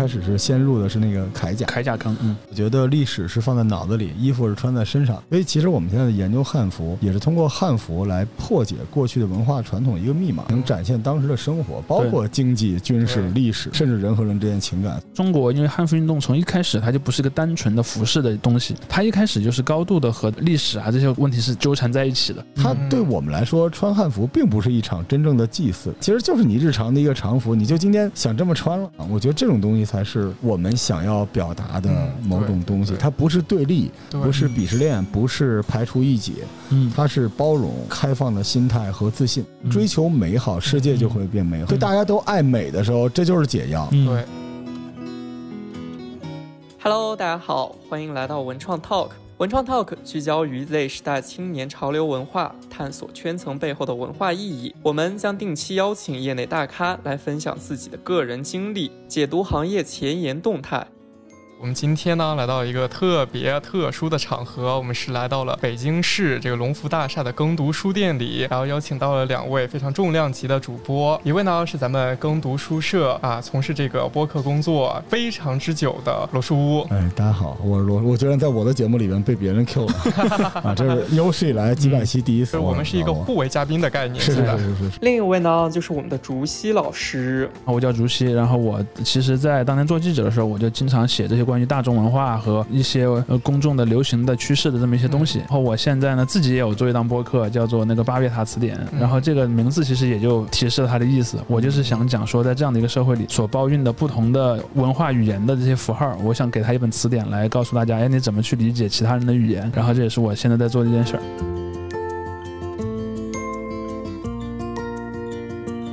开始是先入的是那个铠甲，铠甲坑。嗯，我觉得历史是放在脑子里，衣服是穿在身上。所以其实我们现在研究汉服，也是通过汉服来破解过去的文化传统一个密码，能展现当时的生活，包括经济、军事、历史，甚至人和人之间情感。中国因为汉服运动从一开始它就不是一个单纯的服饰的东西，它一开始就是高度的和历史啊这些问题是纠缠在一起的。它对我们来说，穿汉服并不是一场真正的祭祀，其实就是你日常的一个常服，你就今天想这么穿了啊。我觉得这种东西才是我们想要表达的某种东西，它不是对立，不是鄙视链，不是排除异己，嗯，它是包容、开放的心态和自信，追求美好，世界就会变美好。对大家都爱美的时候，这就是解药。对。Hello，大家好，欢迎来到文创 Talk。文创 Talk 聚焦于 Z 时代青年潮流文化，探索圈层背后的文化意义。我们将定期邀请业内大咖来分享自己的个人经历，解读行业前沿动态。我们今天呢，来到一个特别特殊的场合，我们是来到了北京市这个龙福大厦的耕读书店里，然后邀请到了两位非常重量级的主播，一位呢是咱们耕读书社啊，从事这个播客工作非常之久的罗书屋。哎，大家好，我是罗，我居然在我的节目里面被别人 Q 了啊，这是有史以来几百期第一次。我们是一个互为嘉宾的概念，是是是是。另一位呢，就是我们的竹溪老师啊，我叫竹溪，然后我其实，在当年做记者的时候，我就经常写这些关于大众文化和一些呃公众的流行的趋势的这么一些东西。然后我现在呢，自己也有做一档播客，叫做那个巴别塔词典。然后这个名字其实也就提示了它的意思。我就是想讲说，在这样的一个社会里，所包蕴的不同的文化语言的这些符号，我想给他一本词典来告诉大家，哎，你怎么去理解其他人的语言？然后这也是我现在在做的一件事儿。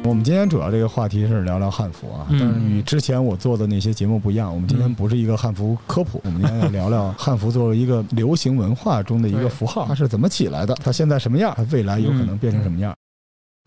我们今天主要这个话题是聊聊汉服啊，但是与之前我做的那些节目不一样，我们今天不是一个汉服科普，我们今天要聊聊汉服作为一个流行文化中的一个符号，它是怎么起来的，它现在什么样，它未来有可能变成什么样。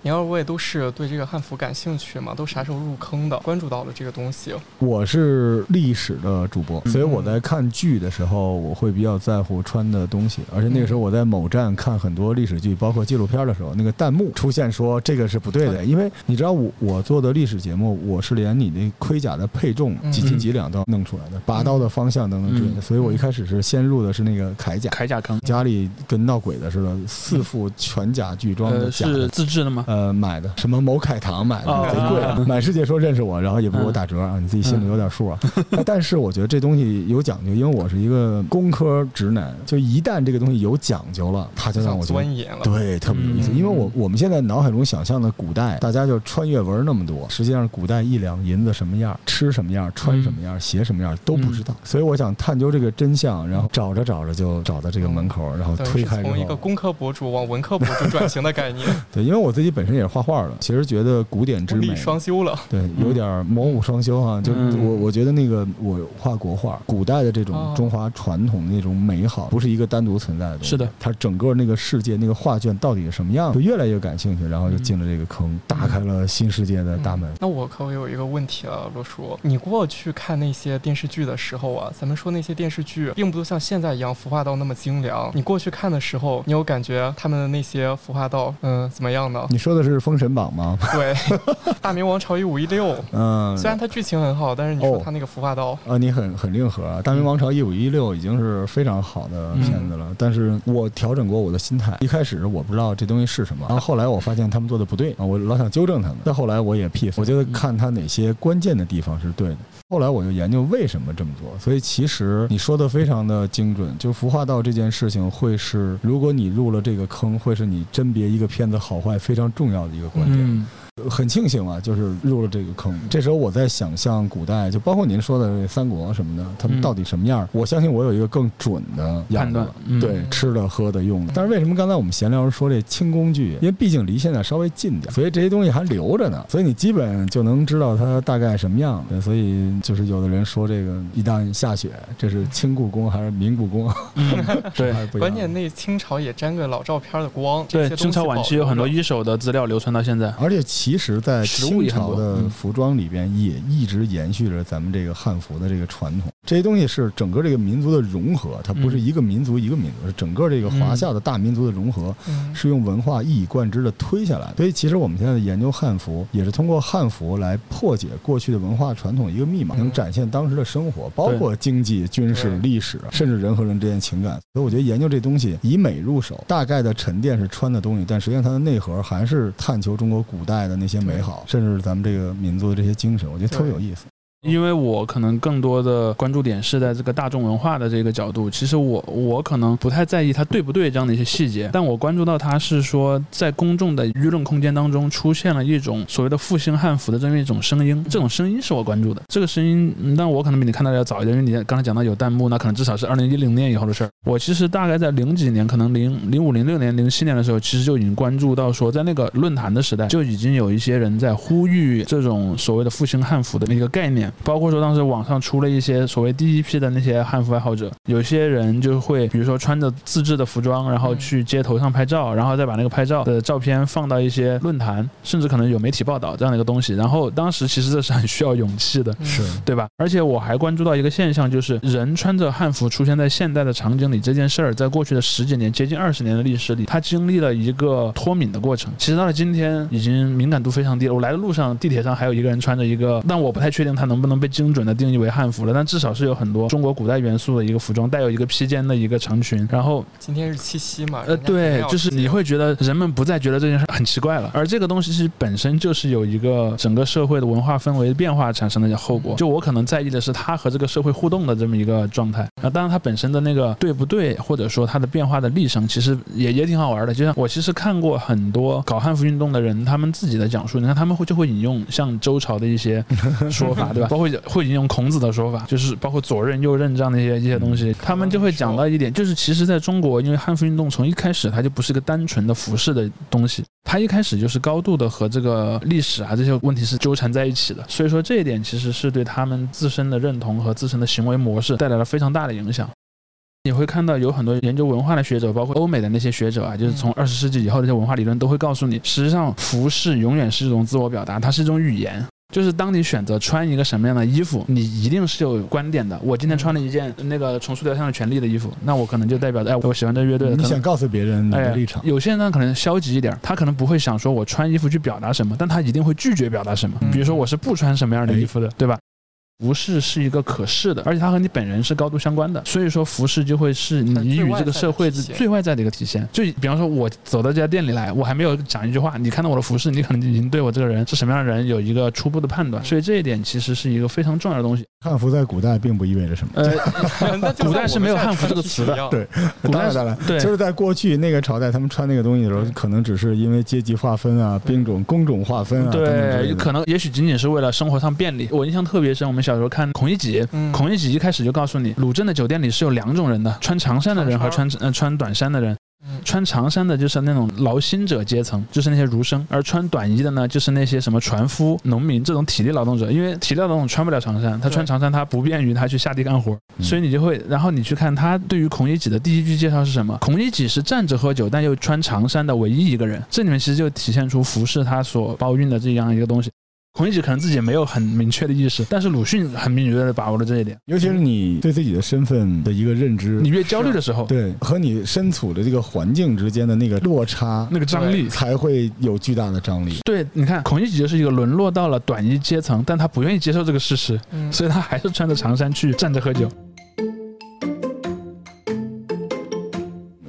你二位都是对这个汉服感兴趣嘛？都啥时候入坑的？关注到了这个东西？我是历史的主播，所以我在看剧的时候，我会比较在乎穿的东西。而且那个时候我在某站看很多历史剧，包括纪录片的时候，那个弹幕出现说这个是不对的，因为你知道我我做的历史节目，我是连你那盔甲的配重几斤几两都弄出来的，拔刀的方向等等之类的。所以我一开始是先入的是那个铠甲，铠甲坑，家里跟闹鬼的似的，四副全甲巨装的甲，是自制的吗？呃，买的什么某凯堂买的，贼贵，满世界说认识我，然后也不给我打折啊，你自己心里有点数啊。但是我觉得这东西有讲究，因为我是一个工科直男，就一旦这个东西有讲究了，他就让我钻研了，对，特别有意思。因为我我们现在脑海中想象的古代，大家就穿越文那么多，实际上古代一两银子什么样，吃什么样，穿什么样，鞋什么样都不知道。所以我想探究这个真相，然后找着找着就找到这个门口，然后推开从一个工科博主往文科博主转型的概念。对，因为我自己本身也是画画的。其实觉得古典之美双修了，对，有点魔武双修哈。就我我觉得那个我画国画，古代的这种中华传统的那种美好，不是一个单独存在的东西。是的，它整个那个世界那个画卷到底是什么样，就越来越感兴趣，然后就进了这个坑，打开了新世界的大门。那我可有一个问题了，罗叔，你过去看那些电视剧的时候啊，咱们说那些电视剧并不像现在一样服化道那么精良。你过去看的时候，你有感觉他们的那些服化道，嗯，怎么样呢？你说的是《封神榜》吗？对，大明王朝一五一六，嗯，虽然它剧情很好，但是你说它那个服化道，啊，你很很硬核啊！大明王朝一五一六已经是非常好的片子了，但是我调整过我的心态，一开始我不知道这东西是什么，然后后来我发现他们做的不对啊，我老想纠正他们，再后来我也 peace，我觉得看他哪些关键的地方是对的，后来我就研究为什么这么做，所以其实你说的非常的精准，就孵化道这件事情会是，如果你入了这个坑，会是你甄别一个片子好坏非常重要的一个关键。很庆幸啊，就是入了这个坑。这时候我在想象古代，就包括您说的三国什么的，他们到底什么样？我相信我有一个更准的判断。对，吃的、喝的、用的。但是为什么刚才我们闲聊时说这轻工具？因为毕竟离现在稍微近点，所以这些东西还留着呢。所以你基本就能知道它大概什么样。所以就是有的人说这个一旦下雪，这是清故宫还是明故宫？对，关键那清朝也沾个老照片的光。对，清朝晚期有很多一手的资料流传到现在，而且其实，在清朝的服装里边也一直延续着咱们这个汉服的这个传统。这些东西是整个这个民族的融合，它不是一个民族一个民族，是整个这个华夏的大民族的融合，嗯。是用文化一以贯之的推下来的。所以其实我们现在研究汉服，也是通过汉服来破解过去的文化传统一个密码，能展现当时的生活，包括经济、军事、历史，甚至人和人之间情感。所以我觉得研究这东西以美入手，大概的沉淀是穿的东西，但实际上它的内核还是探求中国古代的那些美好，甚至是咱们这个民族的这些精神，我觉得特别有意思。因为我可能更多的关注点是在这个大众文化的这个角度，其实我我可能不太在意它对不对这样的一些细节，但我关注到它是说在公众的舆论空间当中出现了一种所谓的复兴汉服的这么一种声音，这种声音是我关注的。这个声音，但我可能比你看到的要早一点，因为你刚才讲到有弹幕，那可能至少是二零一零年以后的事儿。我其实大概在零几年，可能零零五零六年、零七年的时候，其实就已经关注到说，在那个论坛的时代，就已经有一些人在呼吁这种所谓的复兴汉服的那个概念，包括说当时网上出了一些所谓第一批的那些汉服爱好者，有些人就会比如说穿着自制的服装，然后去街头上拍照，然后再把那个拍照的照片放到一些论坛，甚至可能有媒体报道这样的一个东西。然后当时其实这是很需要勇气的，是对吧？而且我还关注到一个现象，就是人穿着汉服出现在现代的场景里这件事儿，在过去的十几年、接近二十年的历史里，它经历了一个脱敏的过程。其实到了今天，已经敏感度非常低了。我来的路上，地铁上还有一个人穿着一个，但我不太确定他能不能被精准的定义为汉服了，但至少是有很多中国古代元素的一个服装，带有一个披肩的一个长裙，然后今天是七夕嘛，呃，对就是你会觉得人们不再觉得这件事很奇怪了，而这个东西其实本身就是有一个整个社会的文化氛围变化产生的后果。就我可能在意的是它和这个社会互动的这么一个状态。啊，当然它本身的那个对不对，或者说它的变化的历程，其实也也挺好玩的。就像我其实看过很多搞汉服运动的人，他们自己的讲述，你看他们会就会引用像周朝的一些说法，对吧？包括会引用孔子的说法，就是包括左衽右衽这样的一些一些东西，他们就会讲到一点，就是其实在中国，因为汉服运动从一开始它就不是一个单纯的服饰的东西，它一开始就是高度的和这个历史啊这些问题是纠缠在一起的，所以说这一点其实是对他们自身的认同和自身的行为模式带来了非常大的影响。你会看到有很多研究文化的学者，包括欧美的那些学者啊，就是从二十世纪以后的这些文化理论，都会告诉你，实际上服饰永远是一种自我表达，它是一种语言。就是当你选择穿一个什么样的衣服，你一定是有观点的。我今天穿了一件那个重塑雕像的权利的衣服，那我可能就代表着，哎，我喜欢这乐队的。你想告诉别人你的哎立场，有些人呢可能消极一点，他可能不会想说我穿衣服去表达什么，但他一定会拒绝表达什么。嗯比如说我是不穿什么样的衣服的，对吧？服饰是一个可视的，而且它和你本人是高度相关的，所以说服饰就会是你与这个社会的最外在的一个体现。就比方说，我走到这家店里来，我还没有讲一句话，你看到我的服饰，你可能已经对我这个人是什么样的人有一个初步的判断。所以这一点其实是一个非常重要的东西。汉服在古代并不意味着什么。呃，古代是没有汉服这个词的对古代当然当然，对就是在过去那个朝代，他们穿那个东西的时候，可能只是因为阶级划分啊、兵种、工种划分啊对，可能也许仅仅是为了生活上便利。我印象特别深，我们小时候看孔乙己，嗯孔乙己一开始就告诉你，鲁镇的酒店里是有两种人的，穿长衫的人和穿呃穿短衫的人。嗯穿长衫的就是那种劳心者阶层，就是那些儒生；而穿短衣的呢，就是那些什么船夫、农民这种体力劳动者。因为体力劳动者穿不了长衫，他穿长衫他不便于他去下地干活，嗯所以你就会，然后你去看他对于孔乙己的第一句介绍是什么？孔乙己是站着喝酒但又穿长衫的唯一一个人。这里面其实就体现出服饰他所包蕴的这样一个东西。孔乙己可能自己也没有很明确的意识，但是鲁迅很敏锐的把握了这一点。尤其是你对自己的身份的一个认知你，越焦虑的时候，对和你身处的这个环境之间的那个落差，那个张力，才会有巨大的张力。对，你看孔乙己就是一个沦落到了短衣阶层，但他不愿意接受这个事实，嗯所以他还是穿着长衫去站着喝酒。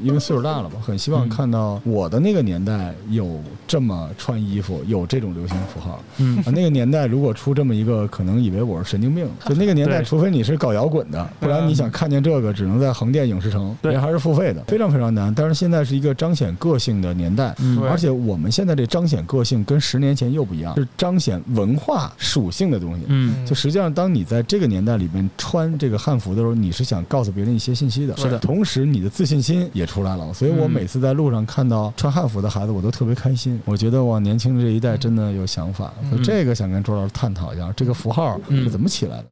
因为岁数大了嘛，很希望嗯看到我的那个年代有这么穿衣服，有这种流行符号。嗯啊，那个年代如果出这么一个，可能以为我是神经病。就那个年代，除非你是搞摇滚的，不然你想看见这个，只能在横店影视城，对人还是付费的，非常非常难。但是现在是一个彰显个性的年代。嗯而且我们现在这彰显个性跟十年前又不一样，是彰显文化属性的东西。嗯，就实际上，当你在这个年代里面穿这个汉服的时候，你是想告诉别人一些信息的。是的同时你的自信心也出来了。所以我嗯每次在路上看到穿汉服的孩子，我都特别开心。我觉得哇，年轻的这一代真的有想法。嗯所以这个想跟周老师探讨一下，这个符号嗯是怎么起来的？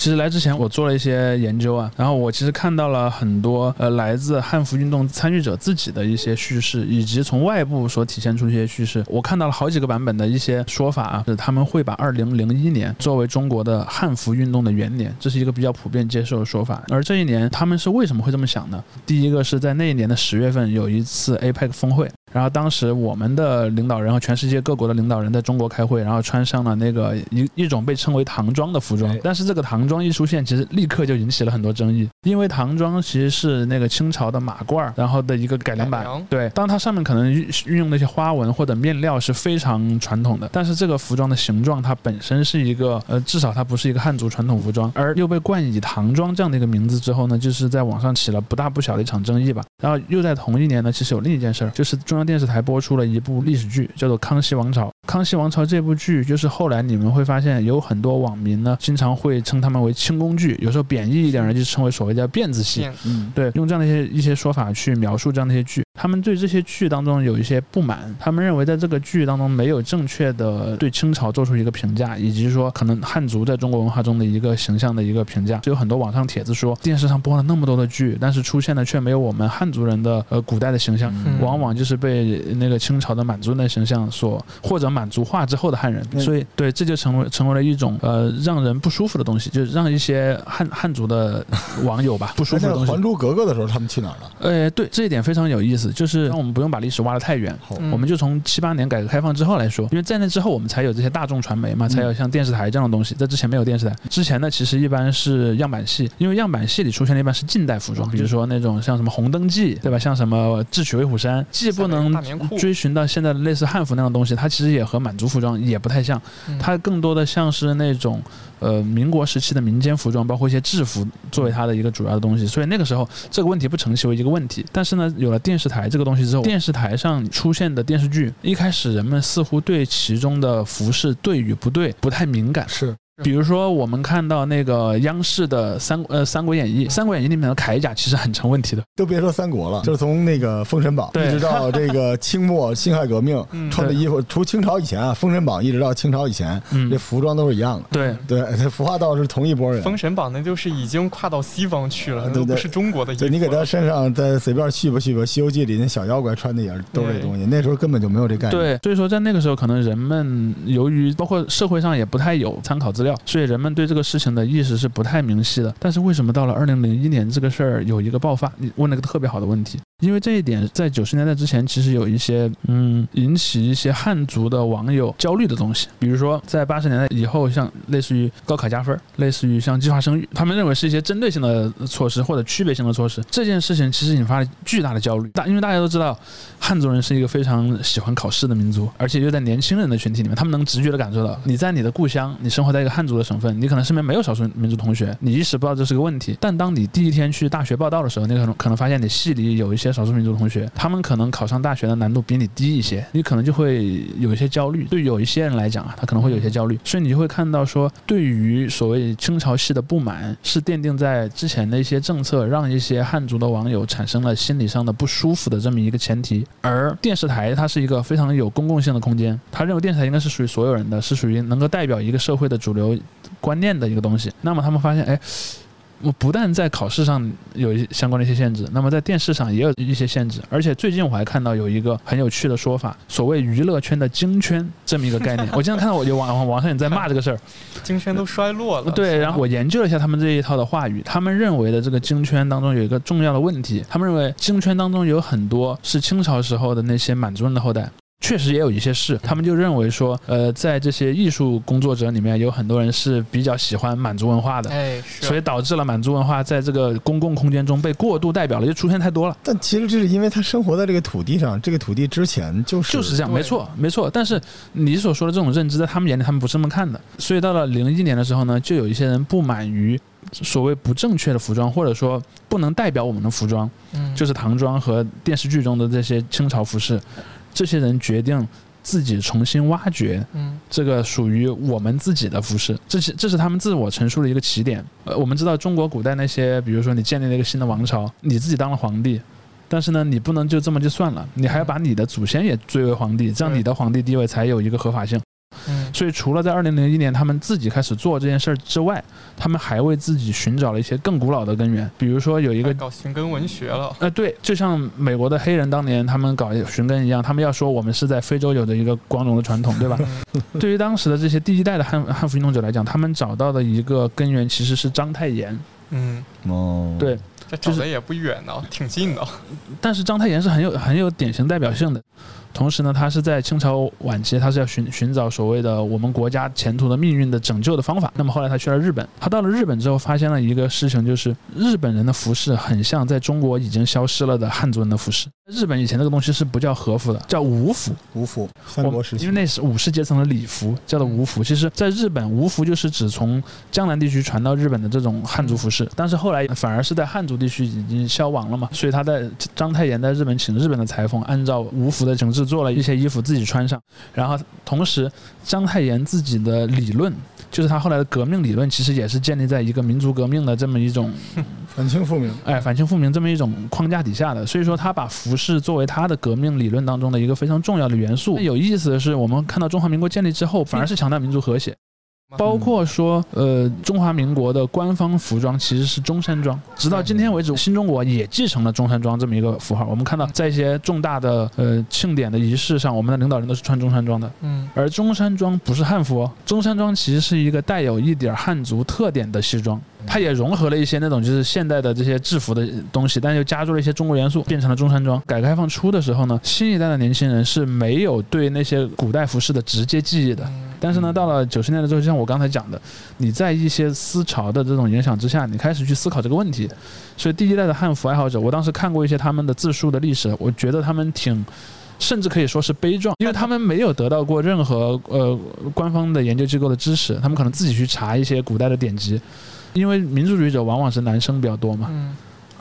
其实来之前我做了一些研究啊，然后我其实看到了很多呃来自汉服运动参与者自己的一些叙事，以及从外部所体现出一些叙事。我看到了好几个版本的一些说法啊，就是他们会把二零零一年作为中国的汉服运动的元年，这是一个比较普遍接受的说法。而这一年他们是为什么会这么想呢？第一个是在那一年的十月份有一次 APEC 峰会。然后当时我们的领导人和全世界各国的领导人在中国开会，然后穿上了那个一一种被称为唐装的服装。但是这个唐装一出现，其实立刻就引起了很多争议，因为唐装其实是那个清朝的马褂，然后的一个改良版。对，当它上面可能运用的一些花纹或者面料是非常传统的，但是这个服装的形状它本身是一个呃，至少它不是一个汉族传统服装，而又被冠以唐装这样的一个名字之后呢，就是在网上起了不大不小的一场争议吧。然后又在同一年呢，其实有另一件事儿，就是中。电视台播出了一部历史剧，叫做《康熙王朝》。《康熙王朝》这部剧，就是后来你们会发现，有很多网民呢，经常会称他们为清宫剧，有时候贬义一点呢就称为所谓叫辫子戏。嗯，对，用这样的一些一些说法去描述这样的一些剧。他们对这些剧当中有一些不满，他们认为在这个剧当中没有正确的对清朝做出一个评价，以及说可能汉族在中国文化中的一个形象的一个评价。就有很多网上帖子说，电视上播了那么多的剧，但是出现的却没有我们汉族人的呃古代的形象，往往就是被那个清朝的满族人的形象所或者满族化之后的汉人。所以对这就成为成为了一种呃让人不舒服的东西，就是让一些汉汉族的网友吧不舒服的东西。还珠格格的时候他们去哪儿了？呃，对这一点非常有意思。就是让我们不用把历史挖得太远，我们就从七八年改革开放之后来说，因为在那之后我们才有这些大众传媒嘛，才有像电视台这样的东西，在之前没有电视台。之前呢，其实一般是样板戏，因为样板戏里出现的一般是近代服装，比如说那种像什么《红灯记》，对吧？像什么《智取威虎山》，既不能追寻到现在的类似汉服那样的东西，它其实也和满族服装也不太像，它更多的像是那种。呃，民国时期的民间服装，包括一些制服，作为它的一个主要的东西，所以那个时候这个问题不成其为一个问题。但是呢，有了电视台这个东西之后，电视台上出现的电视剧，一开始人们似乎对其中的服饰对与不对不太敏感。是。比如说，我们看到那个央视的三呃《三国演义》，《三国演义》里面的铠甲其实很成问题的。都别说三国了，就是从那个《封神榜》一直到 这个清末辛亥革命，穿的衣服，除清朝以前啊，《封神榜》一直到清朝以前，这服装都是一样的。对对，服化道是同一波人。《封神榜》那就是已经跨到西方去了，都不是中国的衣服。你给他身上再随便续吧续吧，《西游记》里那小妖怪穿的也是都是这东西。那时候根本就没有这概念。对，所以说在那个时候，可能人们由于包括社会上也不太有参考资料，所以人们对。这个事情的意识是不太明晰的，但是为什么到了二零零一年这个事儿有一个爆发？你问了个特别好的问题。因为这一点，在九十年代之前，其实有一些嗯引起一些汉族的网友焦虑的东西，比如说在八十年代以后，像类似于高考加分，类似于像计划生育，他们认为是一些针对性的措施或者区别性的措施。这件事情其实引发了巨大的焦虑，大因为大家都知道，汉族人是一个非常喜欢考试的民族，而且又在年轻人的群体里面，他们能直觉的感受到，你在你的故乡，你生活在一个汉汉族的省份，你可能身边没有少数民族同学，你一时不知道这是个问题，但当你第一天去大学报道的时候，你可能可能发现你系里有一些。少数民族同学，他们可能考上大学的难度比你低一些，你可能就会有一些焦虑。对有一些人来讲啊，他可能会有一些焦虑，所以你就会看到说，对于所谓清朝系的不满，是奠定在之前的一些政策让一些汉族的网友产生了心理上的不舒服的这么一个前提。而电视台它是一个非常有公共性的空间，他认为电视台应该是属于所有人的，是属于能够代表一个社会的主流观念的一个东西。那么他们发现，哎。我不但在考试上有一相关的一些限制，那么在电视上也有一些限制，而且最近我还看到有一个很有趣的说法，所谓娱乐圈的京圈这么一个概念。我经常看到我就网网上也在骂这个事儿，京圈都衰落了。对，然后我研究了一下他们这一套的话语，他们认为的这个京圈当中有一个重要的问题，他们认为京圈当中有很多是清朝时候的那些满族人的后代。确实也有一些事，他们就认为说，呃，在这些艺术工作者里面，有很多人是比较喜欢满族文化的，哎，所以导致了满族文化在这个公共空间中被过度代表了，就出现太多了。但其实这是因为他生活在这个土地上，这个土地之前就是就是这样，没错，没错。但是你所说的这种认知，在他们眼里，他们不是这么看的。所以到了零一年的时候呢，就有一些人不满于所谓不正确的服装，或者说不能代表我们的服装，嗯，就是唐装和电视剧中的这些清朝服饰。这些人决定自己重新挖掘，嗯，这个属于我们自己的服饰，这是这是他们自我陈述的一个起点。呃，我们知道中国古代那些，比如说你建立了一个新的王朝，你自己当了皇帝，但是呢，你不能就这么就算了，你还要把你的祖先也追为皇帝，这样你的皇帝地位才有一个合法性。嗯，所以除了在二零零一年他们自己开始做这件事儿之外，他们还为自己寻找了一些更古老的根源，比如说有一个。搞寻根文学了，呃，对，就像美国的黑人当年他们搞寻根一样，他们要说我们是在非洲有着一个光荣的传统，对吧？对于当时的这些第一代的汉汉服运动者来讲，他们找到的一个根源其实是章太炎。嗯，哦，对，这找的也不远呢，挺近的。但是章太炎是很有很有典型代表性的。同时呢，他是在清朝晚期，他是要寻寻找所谓的我们国家前途的命运的拯救的方法。那么后来他去了日本，他到了日本之后，发现了一个事情，就是日本人的服饰很像在中国已经消失了的汉族人的服饰。日本以前这个东西是不叫和服的，叫武服。武服，三国时期，因为那是武士阶层的礼服，叫做武服。其实，在日本，武服就是指从江南地区传到日本的这种汉族服饰。但是后来反而是在汉族地区已经消亡了嘛，所以他在章太炎在日本请日本的裁缝，按照武服的形制做了一些衣服自己穿上。然后同时，章太炎自己的理论，就是他后来的革命理论，其实也是建立在一个民族革命的这么一种 反清复明，哎，反清复明这么一种框架底下的。所以说，他把服饰作为他的革命理论当中的一个非常重要的元素。有意思的是，我们看到中华民国建立之后，反而是强调民族和谐。包括说，呃，中华民国的官方服装其实是中山装，直到今天为止，新中国也继承了中山装这么一个符号。我们看到，在一些重大的呃庆典的仪式上，我们的领导人都是穿中山装的。嗯，而中山装不是汉服，哦，中山装其实是一个带有一点汉族特点的西装，它也融合了一些那种就是现代的这些制服的东西，但又加入了一些中国元素，变成了中山装。改革开放初的时候呢，新一代的年轻人是没有对那些古代服饰的直接记忆的。但是呢，到了九十年代之后，就像我刚才讲的，你在一些思潮的这种影响之下，你开始去思考这个问题。所以第一代的汉服爱好者，我当时看过一些他们的自述的历史，我觉得他们挺，甚至可以说是悲壮，因为他们没有得到过任何呃官方的研究机构的支持，他们可能自己去查一些古代的典籍，因为民族主义者往往是男生比较多嘛。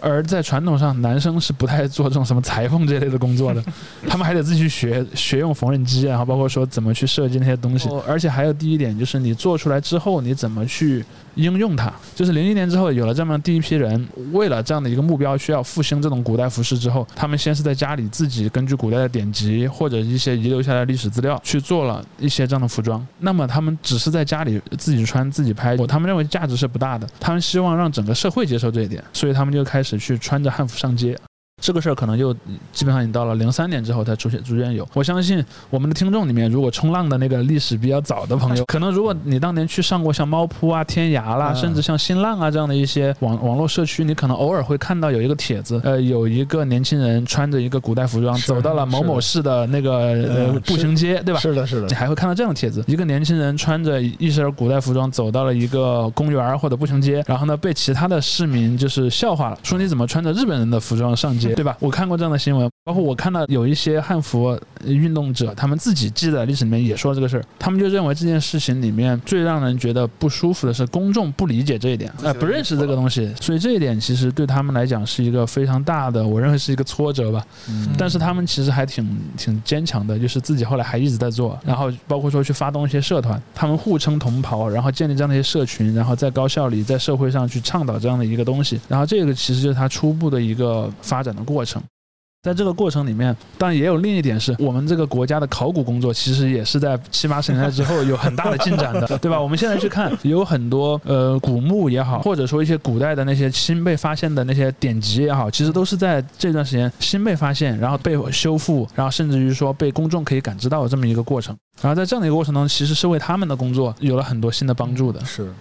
而在传统上，男生是不太做这种什么裁缝这类的工作的，他们还得自己去学学用缝纫机，然后包括说怎么去设计那些东西。而且还有第一点，就是你做出来之后，你怎么去应用它？就是零一年之后有了这么第一批人，为了这样的一个目标，需要复兴这种古代服饰之后，他们先是在家里自己根据古代的典籍或者一些遗留下来的历史资料去做了一些这样的服装。那么他们只是在家里自己穿自己拍，他们认为价值是不大的，他们希望让整个社会接受这一点，所以他们就开始。去穿着汉服上街。这个事儿可能就基本上已经到了零三年之后才出现，逐渐有。我相信我们的听众里面，如果冲浪的那个历史比较早的朋友，可能如果你当年去上过像猫扑啊、天涯啦，甚至像新浪啊这样的一些网网络社区，你可能偶尔会看到有一个帖子，呃，有一个年轻人穿着一个古代服装走到了某某市的那个呃步行街，对吧？是的，是的。你还会看到这样的帖子：一个年轻人穿着一身古代服装走到了一个公园或者步行街，然后呢被其他的市民就是笑话了，说你怎么穿着日本人的服装上街，对吧？我看过这样。的新闻，包括我看到有一些汉服运动者，他们自己记在历史里面也说这个事儿，他们就认为这件事情里面最让人觉得不舒服的是公众不理解这一点，哎，不认识这个东西，所以这一点其实对他们来讲是一个非常大的，我认为是一个挫折吧。但是他们其实还挺挺坚强的，就是自己后来还一直在做，然后包括说去发动一些社团，他们互称同袍，然后建立这样的一些社群，然后在高校里，在社会上去倡导这样的一个东西，然后这个其实就是他初步的一个发展的过程。在这个过程里面，当然也有另一点是，我们这个国家的考古工作其实也是在七八十年代之后有很大的进展的，对吧？我们现在去看，有很多呃古墓也好，或者说一些古代的那些新被发现的那些典籍也好，其实都是在这段时间新被发现，然后被修复，然后甚至于说被公众可以感知到的这么一个过程。然后在这样的一个过程中，其实是为他们的工作有了很多新的帮助的。是。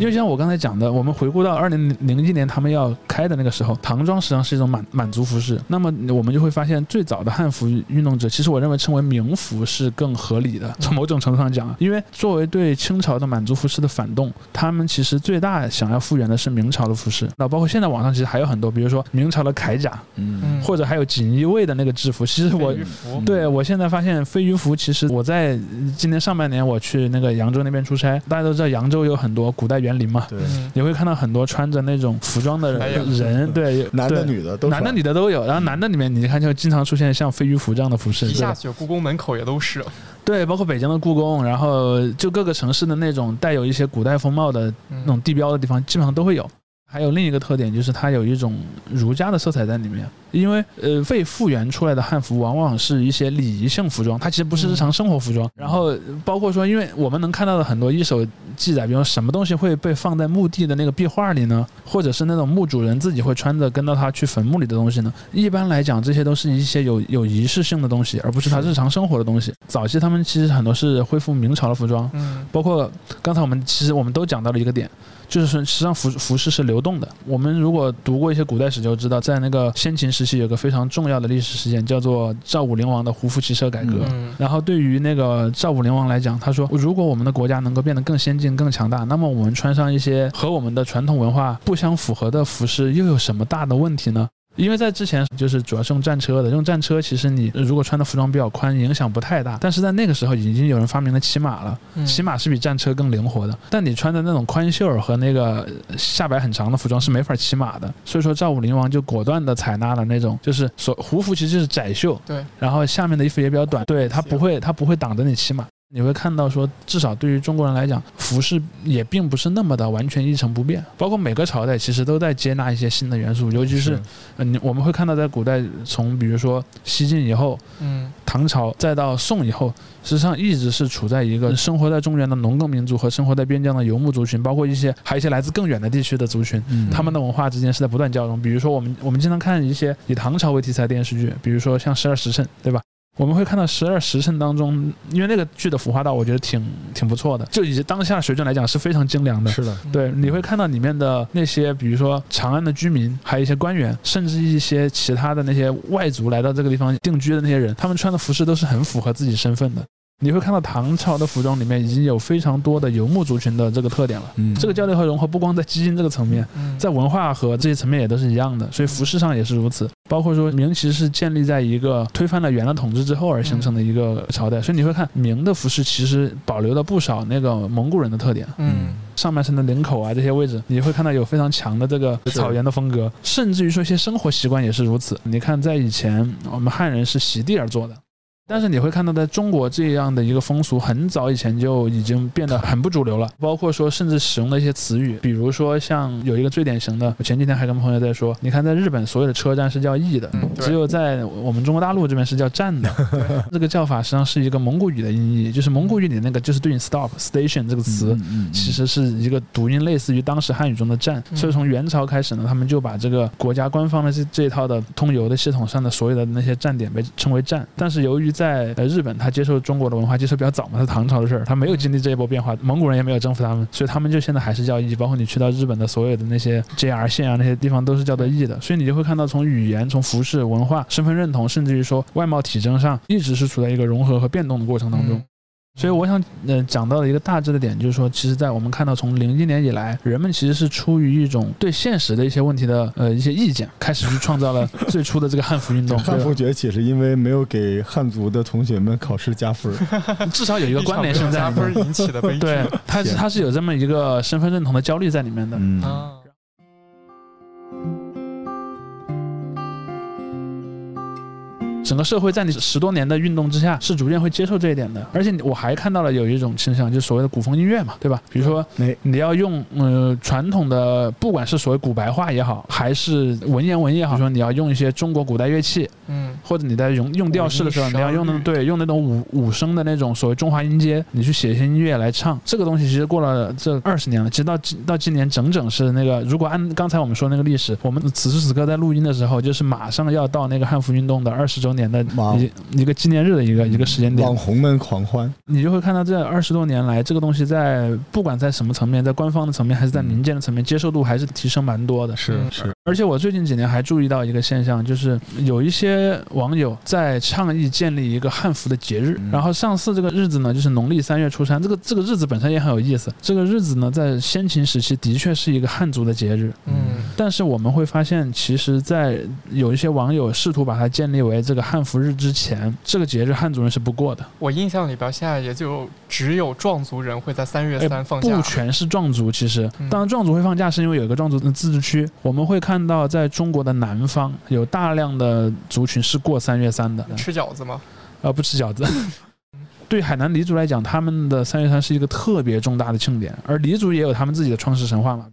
因为像我刚才讲的，我们回顾到二零零一年他们要开的那个时候，唐装实际上是一种满满族服饰。那么我们就会发现，最早的汉服运动者，其实我认为称为明服是更合理的。从某种程度上讲，因为作为对清朝的满族服饰的反动，他们其实最大想要复原的是明朝的服饰。那包括现在网上其实还有很多，比如说明朝的铠甲，嗯，或者还有锦衣卫的那个制服。其实我对我现在发现飞鱼服，其实我在今年上半年我去那个扬州那边出差，大家都知道扬州有很多古代。园林嘛，对，你会看到很多穿着那种服装的人，对，男的女的都，男的女的都有。然后男的里面，你看就经常出现像飞鱼服这样的服饰，一下去故宫门口也都是。对，包括北京的故宫，然后就各个城市的那种带有一些古代风貌的那种地标的地方，基本上都会有。还有另一个特点就是它有一种儒家的色彩在里面，因为呃被复原出来的汉服往往是一些礼仪性服装，它其实不是日常生活服装。然后包括说，因为我们能看到的很多一手记载，比如说什么东西会被放在墓地的那个壁画里呢，或者是那种墓主人自己会穿着跟到他去坟墓里的东西呢？一般来讲，这些都是一些有有仪式性的东西，而不是他日常生活的东西。早期他们其实很多是恢复明朝的服装，嗯包括刚才我们其实我们都讲到了一个点，就是说实际上服服饰是流动的。我们如果读过一些古代史就知道，在那个先秦时期有个非常重要的历史事件，叫做赵武灵王的胡服骑射改革。嗯然后对于那个赵武灵王来讲，他说，如果我们的国家能够变得更先进、更强大，那么我们穿上一些和我们的传统文化不相符合的服饰，又有什么大的问题呢？因为在之前就是主要是用战车的，用战车其实你如果穿的服装比较宽，影响不太大。但是在那个时候已经有人发明了骑马了，嗯骑马是比战车更灵活的。但你穿的那种宽袖和那个下摆很长的服装是没法骑马的。所以说赵武灵王就果断的采纳了那种就是所胡服其实就是窄袖，对，然后下面的衣服也比较短，对它不会它不会挡着你骑马。你会看到说，至少对于中国人来讲，服饰也并不是那么的完全一成不变。包括每个朝代其实都在接纳一些新的元素，尤其是嗯，你我们会看到在古代，从比如说西晋以后，嗯唐朝再到宋以后，实际上一直是处在一个生活在中原的农耕民族和生活在边疆的游牧族群，包括一些还有一些来自更远的地区的族群，嗯他们的文化之间是在不断交融。比如说我们我们经常看一些以唐朝为题材的电视剧，比如说像《十二时辰》，对吧？我们会看到《十二时辰》当中，因为那个剧的服化道，我觉得挺挺不错的，就以当下水准来讲是非常精良的。是的，对，你会看到里面的那些，比如说长安的居民，还有一些官员，甚至一些其他的那些外族来到这个地方定居的那些人，他们穿的服饰都是很符合自己身份的。你会看到唐朝的服装里面已经有非常多的游牧族群的这个特点了。嗯这个交流和融合不光在基因这个层面，嗯在文化和这些层面也都是一样的，所以服饰上也是如此。包括说明其实是建立在一个推翻了元的统治之后而形成的一个朝代，所以你会看明的服饰其实保留了不少那个蒙古人的特点。嗯上半身的领口啊这些位置，你会看到有非常强的这个草原的风格，甚至于说一些生活习惯也是如此。你看，在以前我们汉人是席地而坐的。但是你会看到，在中国这样的一个风俗，很早以前就已经变得很不主流了。包括说，甚至使用的一些词语，比如说像有一个最典型的，我前几天还跟朋友在说，你看在日本所有的车站是叫驿的，只有在我们中国大陆这边是叫站的。这个叫法实际上是一个蒙古语的音译，就是蒙古语里那个就是对应 stop station 这个词，嗯其实是一个读音类似于当时汉语中的站，嗯所以从元朝开始呢，他们就把这个国家官方的这这一套的通邮的系统上的所有的那些站点被称为站。但是由于在日本，他接受中国的文化接受比较早嘛，是唐朝的事儿，他没有经历这一波变化，蒙古人也没有征服他们，所以他们就现在还是叫义。包括你去到日本的所有的那些 JR 线啊那些地方都是叫做义的，所以你就会看到从语言、从服饰、文化、身份认同，甚至于说外貌体征上，一直是处在一个融合和变动的过程当中。所以我想，呃，讲到的一个大致的点，就是说，其实，在我们看到从零一年以来，人们其实是出于一种对现实的一些问题的呃一些意见，开始去创造了 最初的这个汉服运动。汉服崛起是因为没有给汉族的同学们考试加分 至少有一个关联性在里面。分引起的悲剧。对，他是它是有这么一个身份认同的焦虑在里面的。嗯整个社会在你十多年的运动之下，是逐渐会接受这一点的。而且我还看到了有一种倾向，就是所谓的古风音乐嘛，对吧？比如说你，你要用呃传统的，不管是所谓古白话也好，还是文言文也好，比如说你要用一些中国古代乐器，嗯或者你在用用调式的时候，你要用那对用那种五五声的那种所谓中华音阶，你去写一些音乐来唱，这个东西其实过了这二十年了，其实到今到今年整整是那个，如果按刚才我们说那个历史，我们此时此刻在录音的时候，就是马上要到那个汉服运动的二十周年的一一个纪念日的一个一个时间点。网，红们狂欢，你就会看到这二十多年来，这个东西在不管在什么层面，在官方的层面还是在民间的层面，接受度还是提升蛮多的。嗯是是，而且我最近几年还注意到一个现象，就是有一些网友在倡议建立一个汉服的节日，嗯然后上次这个日子呢，就是农历三月初三，这个这个日子本身也很有意思。这个日子呢，在先秦时期的确是一个汉族的节日，嗯但是我们会发现，其实，在有一些网友试图把它建立为这个汉服日之前，这个节日汉族人是不过的。我印象里边现在也就只有壮族人会在三月哎三放假不。全是壮族，其实嗯当然壮族会放假，是因为有一个壮族的自治区。我们会看到，在中国的南方有大量的族群是过三月三的，吃饺子吗？呃，不吃饺子。对海南黎族来讲，他们的三月三是一个特别重大的庆典，而黎族也有他们自己的创世神话嘛。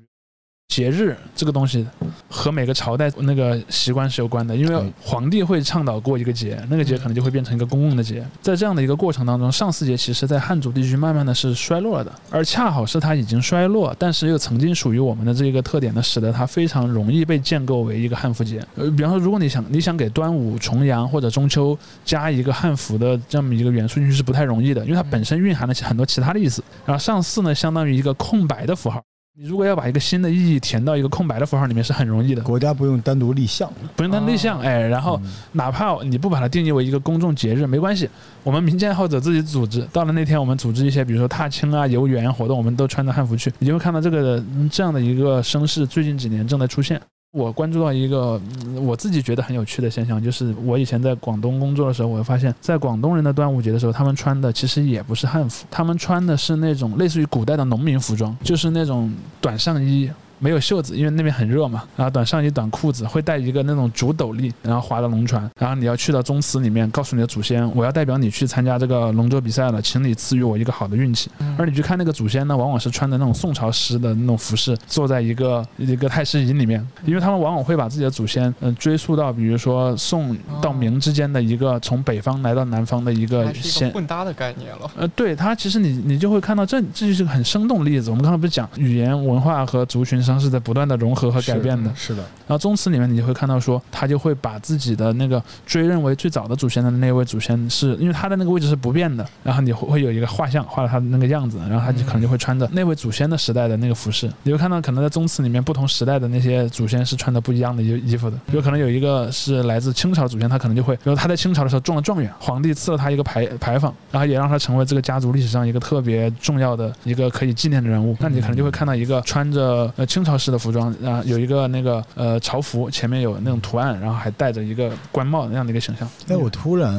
节日这个东西和每个朝代那个习惯是有关的，因为皇帝会倡导过一个节，那个节可能就会变成一个公共的节。在这样的一个过程当中，上巳节其实在汉族地区慢慢的是衰落了的，而恰好是它已经衰落，但是又曾经属于我们的这个特点呢，使得它非常容易被建构为一个汉服节。呃，比方说，如果你想你想给端午、重阳或者中秋加一个汉服的这么一个元素进去是不太容易的，因为它本身蕴含了很多其他的意思。然后上巳呢，相当于一个空白的符号。你如果要把一个新的意义填到一个空白的符号里面是很容易的，国家不用单独立项，不用单立项，哎，然后嗯。哪怕你不把它定义为一个公众节日，没关系，我们民间爱好者自己组织，到了那天我们组织一些，比如说踏青啊、游园活动，我们都穿着汉服去，你就会看到这个嗯这样的一个声势，最近几年正在出现。我关注到一个我自己觉得很有趣的现象，就是我以前在广东工作的时候，我会发现，在广东人的端午节的时候，他们穿的其实也不是汉服，他们穿的是那种类似于古代的农民服装，就是那种短上衣。没有袖子，因为那边很热嘛。然后短上衣、短裤子，会带一个那种竹斗笠，然后划着龙船。然后你要去到宗祠里面，告诉你的祖先，我要代表你去参加这个龙舟比赛了，请你赐予我一个好的运气。而你去看那个祖先呢，往往是穿的那种宋朝时的那种服饰，坐在一个一个太师椅里面，因为他们往往会把自己的祖先，嗯、追溯到比如说宋到明之间的一个从北方来到南方的一个混搭的概念了。呃，对它其实你你就会看到这这就是个很生动的例子。我们刚才不是讲语言文化和族群上是在不断的融合和改变的，是的，然后宗祠里面你就会看到说，他就会把自己的那个追认为最早的祖先的那位祖先是，因为他的那个位置是不变的，然后你会会有一个画像画了他的那个样子，然后他就可能就会穿着那位祖先的时代的那个服饰。你会看到可能在宗祠里面不同时代的那些祖先是穿的不一样的衣衣服的，有可能有一个是来自清朝祖先，他可能就会，比如他在清朝的时候中了状元，皇帝赐了他一个牌牌坊，然后也让他成为这个家族历史上一个特别重要的一个可以纪念的人物。那你可能就会看到一个穿着呃清朝式的服装啊，有一个那个呃朝服，前面有那种图案，然后还戴着一个官帽那样的一个形象。哎，我突然，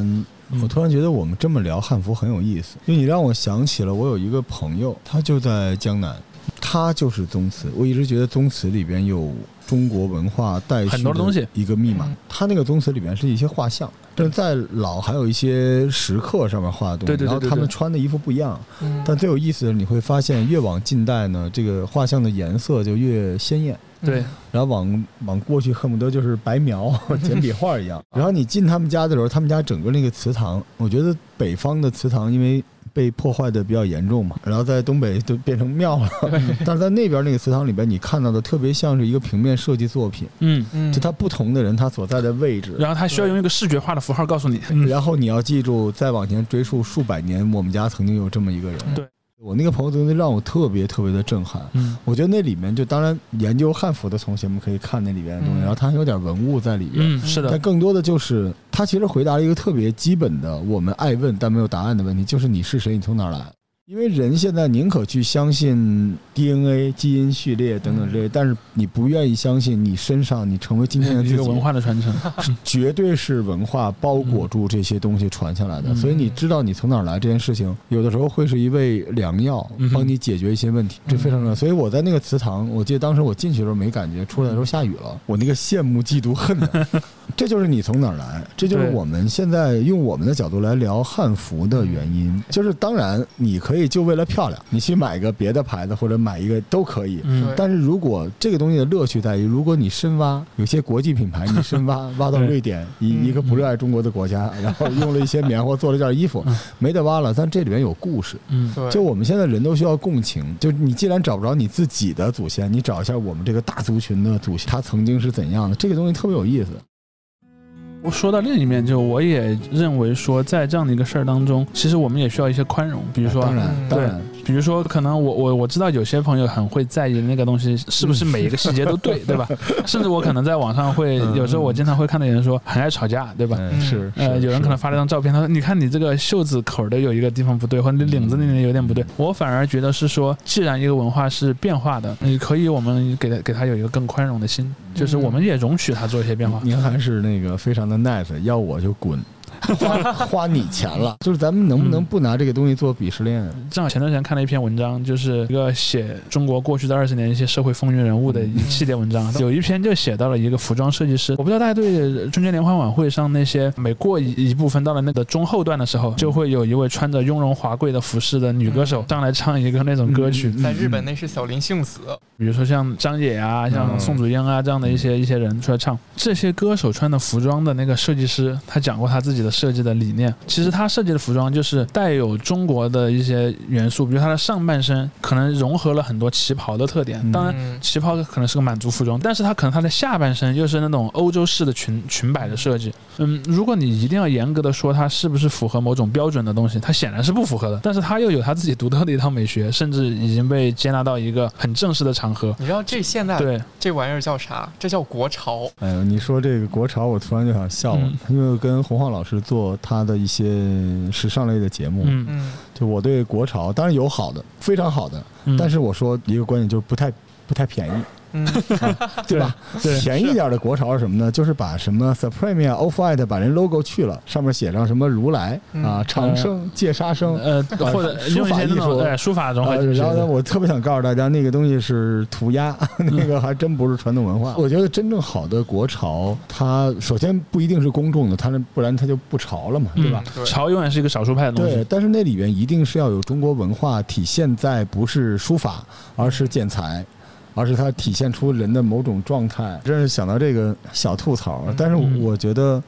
嗯我突然觉得我们这么聊汉服很有意思，因为你让我想起了我有一个朋友，他就在江南，他就是宗祠。我一直觉得宗祠里边有中国文化带很多东西一个密码嗯。他那个宗祠里面是一些画像，但是在老还有一些石刻上面画的东西，对对对然后他对对们穿的衣服不一样。嗯但最有意思的，你会发现越往近代呢，这个画像的颜色就越鲜艳。对，然后往往过去恨不得就是白描 简笔画一样。然后你进他们家的时候，他们家整个那个祠堂，我觉得北方的祠堂因为被破坏的比较严重嘛，然后在东北就变成庙了。但是在那边那个祠堂里边，你看到的特别像是一个平面设计作品，嗯，嗯就它不同的人他所在的位置。然后他需要用一个视觉化的符号告诉你，嗯然后你要记住，再往前追溯数百年，我们家曾经有这么一个人。对，我那个朋友真的让我特别特别的震撼。嗯我觉得那里面就当然研究汉服的同学们可以看那里边的东西，嗯然后它还有点文物在里边。嗯，是的，但更多的就是他其实回答了一个特别基本的我们爱问但没有答案的问题，就是你是谁，你从哪儿来？因为人现在宁可去相信 DNA、基因序列等等这些，但是你不愿意相信你身上你成为今天的这个文化的传承，绝对是文化包裹住这些东西传下来的，嗯。所以你知道你从哪儿来这件事情，有的时候会是一味良药帮你解决一些问题，这非常重要。所以我在那个祠堂，我记得当时我进去的时候没感觉，出来的时候下雨了，我那个羡慕、嫉妒、恨的，这就是你从哪儿来，这就是我们现在用我们的角度来聊汉服的原因。就是当然你可以就为了漂亮，你去买个别的牌子或者买一个都可以，嗯。但是如果这个东西的乐趣在于，如果你深挖，有些国际品牌你深挖 挖到瑞典，一嗯一个不热爱中国的国家，然后用了一些棉花做了件衣服嗯，没得挖了。但这里面有故事，嗯。对，就我们现在人都需要共情。就你既然找不着你自己的祖先，你找一下我们这个大族群的祖先，他曾经是怎样的，这个东西特别有意思。我说到另一面，就我也认为说，在这样的一个事儿当中，其实我们也需要一些宽容，比如说，当然嗯，当然，比如说，可能我我我知道有些朋友很会在意那个东西是不是每一个细节都对，对吧？甚至我可能在网上会，嗯有时候我经常会看到有人说很爱吵架，对吧？嗯，是，呃，有人可能发了张照片，他说：“你看你这个袖子口的有一个地方不对，或者你领子那里有点不对。”我反而觉得是说，既然一个文化是变化的，你可以我们给他给他有一个更宽容的心，就是我们也容许他做一些变化。您还是那个非常的 nice，要我就滚。花花你钱了。就是咱们能不能不拿这个东西做鄙视链？正好前段时间看了一篇文章，就是一个写中国过去的二十年一些社会风云人物的一系列文章，有一篇就写到了一个服装设计师。我不知道大家对春节联欢晚会上那些每过一一部分到了那个中后段的时候，就会有一位穿着雍容华贵的服饰的女歌手上来唱一个那种歌曲，在日本那是小林幸子，比如说像张也啊，像宋祖英啊这样的一些一些人出来唱。这些歌手穿的服装的那个设计师，他讲过他自己的设计的理念。其实他设计的服装就是带有中国的一些元素，比如他的上半身可能融合了很多旗袍的特点。当然，旗袍可能是个满族服装，但是他可能他的下半身又是那种欧洲式的裙裙摆的设计。嗯，如果你一定要严格的说它是不是符合某种标准的东西，它显然是不符合的。但是他又有他自己独特的一套美学，甚至已经被接纳到一个很正式的场合。你知道这现在对这玩意儿叫啥？这叫国潮。哎呦，你说这个国潮，我突然就想笑了，因为跟洪晃老师做他的一些时尚类的节目，嗯，就我对国潮当然有好的，非常好的，但是我说一个观点就是不太不太便宜。嗯，对吧？对，便宜点的国潮是什么呢？就是把什么 Supreme 啊、Off White 把人 logo 去了，上面写上什么如来啊、长生、戒杀生，呃，或者书法艺术，对，书法中。然后呢，我特别想告诉大家，那个东西是涂鸦，那个还真不是传统文化。我觉得真正好的国潮，它首先不一定是公众的，它那不然它就不潮了嘛，对吧？潮永远是一个少数派的东西。对，但是那里边一定是要有中国文化体现在，不是书法，而是剪裁。而是它体现出人的某种状态，真是想到这个小吐槽。但是我觉得，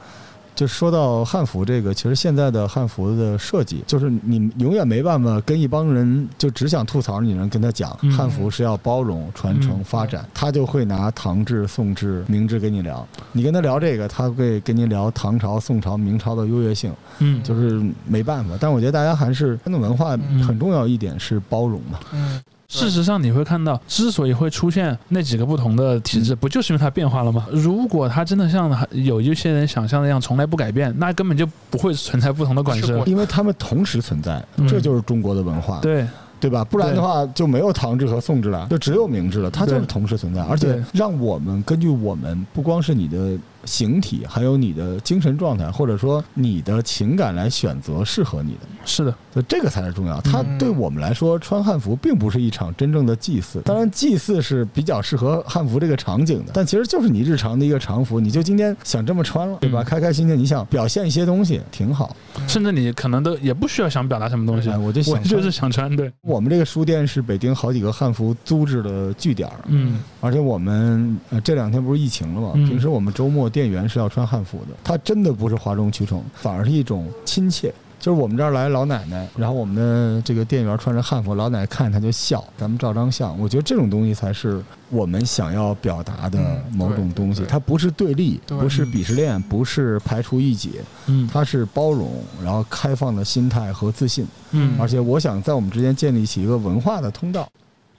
就说到汉服这个，其实现在的汉服的设计，就是你永远没办法跟一帮人就只想吐槽，你能跟他讲汉服是要包容、传承、发展，他就会拿唐制、宋制、明制跟你聊。你跟他聊这个，他会跟你聊唐朝、宋朝、明朝的优越性。嗯，就是没办法。但我觉得大家还是传统文化很重要一点是包容嘛。嗯。事实上，你会看到，之所以会出现那几个不同的体制，不就是因为它变化了吗？如果它真的像有一些人想象那样从来不改变，那根本就不会存在不同的管制，因为他们同时存在，这就是中国的文化，对。对吧？不然的话就没有唐制和宋制了，就只有明制了，它就是同时存在，而且让我们根据我们不光是你的。形体还有你的精神状态，或者说你的情感来选择适合你的，是的，所以这个才是重要。它对我们来说，穿汉服并不是一场真正的祭祀。当然，祭祀是比较适合汉服这个场景的，但其实就是你日常的一个常服。你就今天想这么穿了，对吧？开开心心，你想表现一些东西，挺好。甚至你可能都也不需要想表达什么东西，我就想就是想穿。对，我们这个书店是北京好几个汉服租制的据点嗯，而且我们这两天不是疫情了嘛？平时我们周末店员是要穿汉。服的，它真的不是哗众取宠，反而是一种亲切。就是我们这儿来老奶奶，然后我们的这个店员穿着汉服，老奶奶看他就笑，咱们照张相。我觉得这种东西才是我们想要表达的某种东西。它不是对立，不是鄙视链，不是排除异己，嗯，它是包容，然后开放的心态和自信，嗯，而且我想在我们之间建立起一个文化的通道。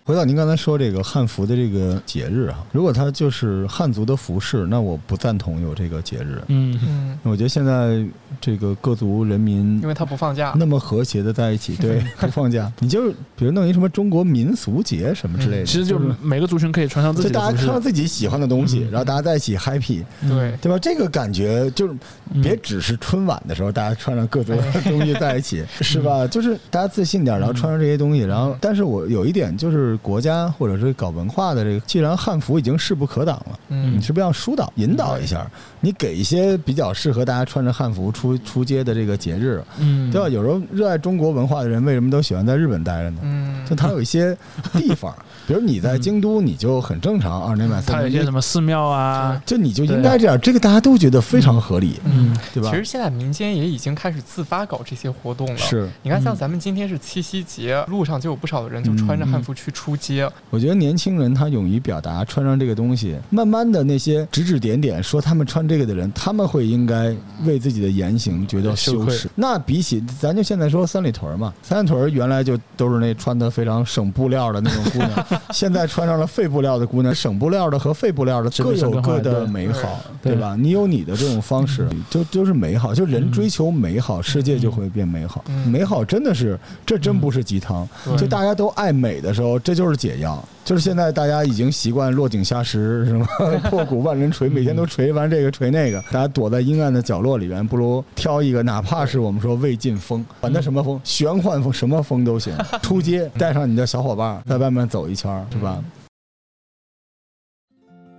回到您刚才说这个汉服的这个节日啊，如果它就是汉族的服饰，那我不赞同有这个节日。嗯。嗯，我觉得现在这个各族人民，因为他不放假，那么和谐的在一起，对，不放假，你就比如弄一什么中国民俗节什么之类的，其实就是每个族群可以穿上自己，就大家穿上自己喜欢的东西，然后大家在一起 happy，对。对吧？这个感觉就是别只是春晚的时候大家穿上各族的东西在一起，是吧？就是大家自信点，然后穿上这些东西，然后，但是我有一点就是国家或者。是搞文化的这个，既然汉服已经势不可挡了，嗯，你是不是要疏导、引导一下？你给一些比较适合大家穿着汉服出出街的这个节日，嗯，对吧？有时候热爱中国文化的人为什么都喜欢在日本待着呢？嗯，就他有一些地方。比如你在京都，你就很正常，二年买三他。有一些什么寺庙啊，就你就应该这样，这个大家都觉得非常合理，嗯，对吧？其实现在民间也已经开始自发搞这些活动了。是，你看，像咱们今天是七夕节，路上就有不少的人就穿着汉服去出街。我觉得年轻人他勇于表达，穿上这个东西，慢慢的那些指指点点说他们穿这个的人，他们会应该为自己的言行觉得羞耻。那比起咱就现在说三里屯嘛，三里屯原来就都是那穿的非常省布料的那种姑娘，现在穿上了废布料的姑娘，省布料的和废布料的各有各的美好，对吧？你有你的这种方式，就就是美好，就人追求美好，世界就会变美好。美好真的是，这真不是鸡汤。就大家都爱美的时候，这就是解药。就是现在大家已经习惯落井下石，什么 破鼓万人锤，每天都锤完这个锤那个，大家躲在阴暗的角落里边，不如挑一个，哪怕是我们说未晋风，管它什么风，玄幻风，什么风都行。出街带上你的小伙伴，在外面走一圈，是吧？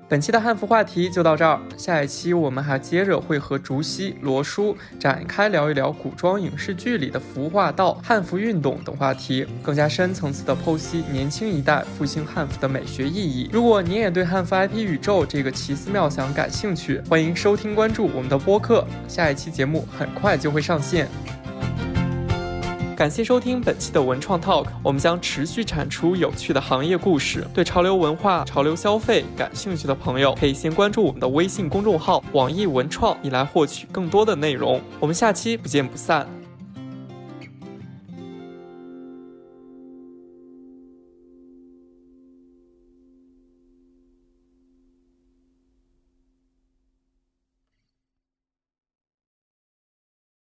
本期的汉服话题就到这儿，下一期我们还接着会和竹溪、罗叔展开聊一聊古装影视剧里的服化道、汉服运动等话题，更加深层次的剖析年轻一代复兴汉服的美学意义。如果您也对汉服 IP 宇宙这个奇思妙想感兴趣，欢迎收听关注我们的播客，下一期节目很快就会上线。感谢收听本期的文创 Talk，我们将持续产出有趣的行业故事。对潮流文化、潮流消费感兴趣的朋友，可以先关注我们的微信公众号“网易文创”，以来获取更多的内容。我们下期不见不散。